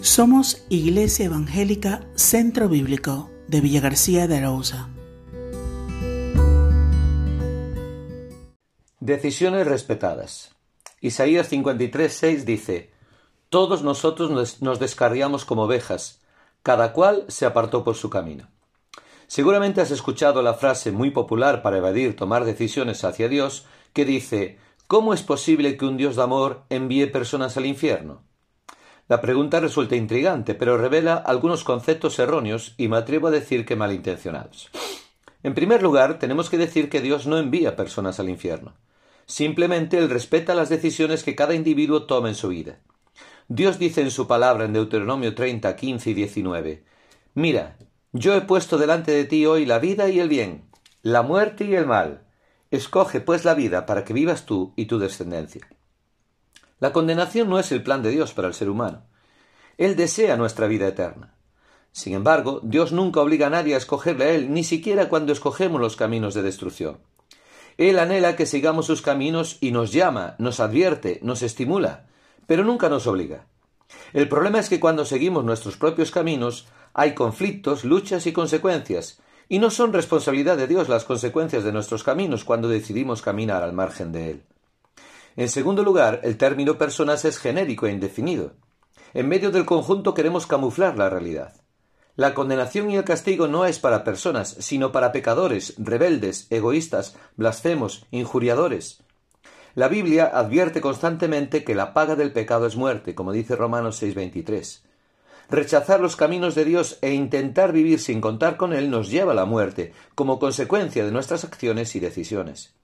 Somos Iglesia Evangélica Centro Bíblico de Villa García de Arauza. Decisiones respetadas. Isaías 53:6 dice: Todos nosotros nos descarriamos como ovejas, cada cual se apartó por su camino. Seguramente has escuchado la frase muy popular para evadir tomar decisiones hacia Dios que dice: ¿Cómo es posible que un Dios de amor envíe personas al infierno? La pregunta resulta intrigante, pero revela algunos conceptos erróneos y me atrevo a decir que malintencionados. En primer lugar, tenemos que decir que Dios no envía personas al infierno. Simplemente Él respeta las decisiones que cada individuo toma en su vida. Dios dice en su palabra en Deuteronomio 30, 15 y 19, Mira, yo he puesto delante de ti hoy la vida y el bien, la muerte y el mal. Escoge pues la vida para que vivas tú y tu descendencia. La condenación no es el plan de Dios para el ser humano. Él desea nuestra vida eterna. Sin embargo, Dios nunca obliga a nadie a escogerle a Él, ni siquiera cuando escogemos los caminos de destrucción. Él anhela que sigamos sus caminos y nos llama, nos advierte, nos estimula, pero nunca nos obliga. El problema es que cuando seguimos nuestros propios caminos hay conflictos, luchas y consecuencias, y no son responsabilidad de Dios las consecuencias de nuestros caminos cuando decidimos caminar al margen de Él. En segundo lugar, el término personas es genérico e indefinido. En medio del conjunto queremos camuflar la realidad. La condenación y el castigo no es para personas, sino para pecadores, rebeldes, egoístas, blasfemos, injuriadores. La Biblia advierte constantemente que la paga del pecado es muerte, como dice Romanos 6:23. Rechazar los caminos de Dios e intentar vivir sin contar con Él nos lleva a la muerte, como consecuencia de nuestras acciones y decisiones.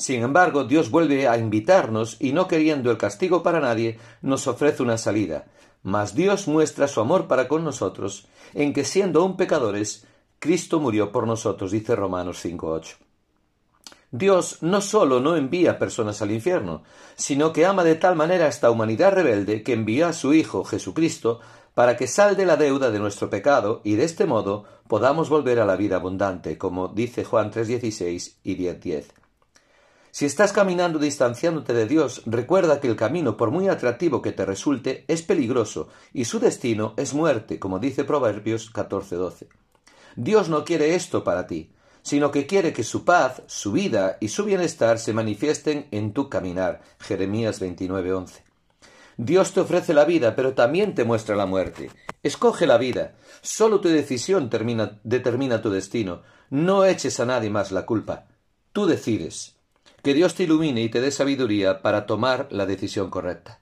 Sin embargo, Dios vuelve a invitarnos y no queriendo el castigo para nadie, nos ofrece una salida. Mas Dios muestra su amor para con nosotros en que siendo aún pecadores, Cristo murió por nosotros, dice Romanos 5.8. Dios no sólo no envía personas al infierno, sino que ama de tal manera a esta humanidad rebelde que envió a su Hijo Jesucristo para que salde la deuda de nuestro pecado y de este modo podamos volver a la vida abundante, como dice Juan 3.16 y 10.10. Si estás caminando distanciándote de Dios, recuerda que el camino, por muy atractivo que te resulte, es peligroso y su destino es muerte, como dice Proverbios 14:12. Dios no quiere esto para ti, sino que quiere que su paz, su vida y su bienestar se manifiesten en tu caminar. Jeremías 29:11. Dios te ofrece la vida, pero también te muestra la muerte. Escoge la vida. Solo tu decisión determina tu destino. No eches a nadie más la culpa. Tú decides. Que Dios te ilumine y te dé sabiduría para tomar la decisión correcta.